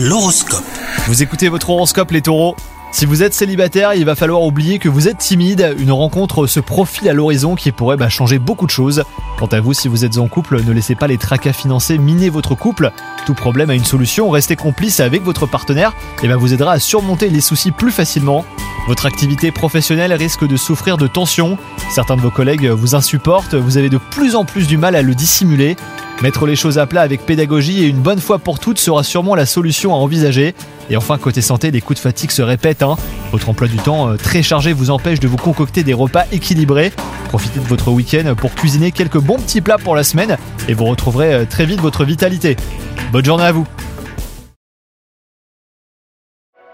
L'horoscope. Vous écoutez votre horoscope les taureaux si vous êtes célibataire, il va falloir oublier que vous êtes timide. Une rencontre se profile à l'horizon qui pourrait bah, changer beaucoup de choses. Quant à vous, si vous êtes en couple, ne laissez pas les tracas financiers miner votre couple. Tout problème a une solution. Restez complice avec votre partenaire et bah, vous aidera à surmonter les soucis plus facilement. Votre activité professionnelle risque de souffrir de tensions. Certains de vos collègues vous insupportent. Vous avez de plus en plus du mal à le dissimuler. Mettre les choses à plat avec pédagogie et une bonne fois pour toutes sera sûrement la solution à envisager. Et enfin, côté santé, les coups de fatigue se répètent. Hein. Votre emploi du temps euh, très chargé vous empêche de vous concocter des repas équilibrés. Profitez de votre week-end pour cuisiner quelques bons petits plats pour la semaine et vous retrouverez euh, très vite votre vitalité. Bonne journée à vous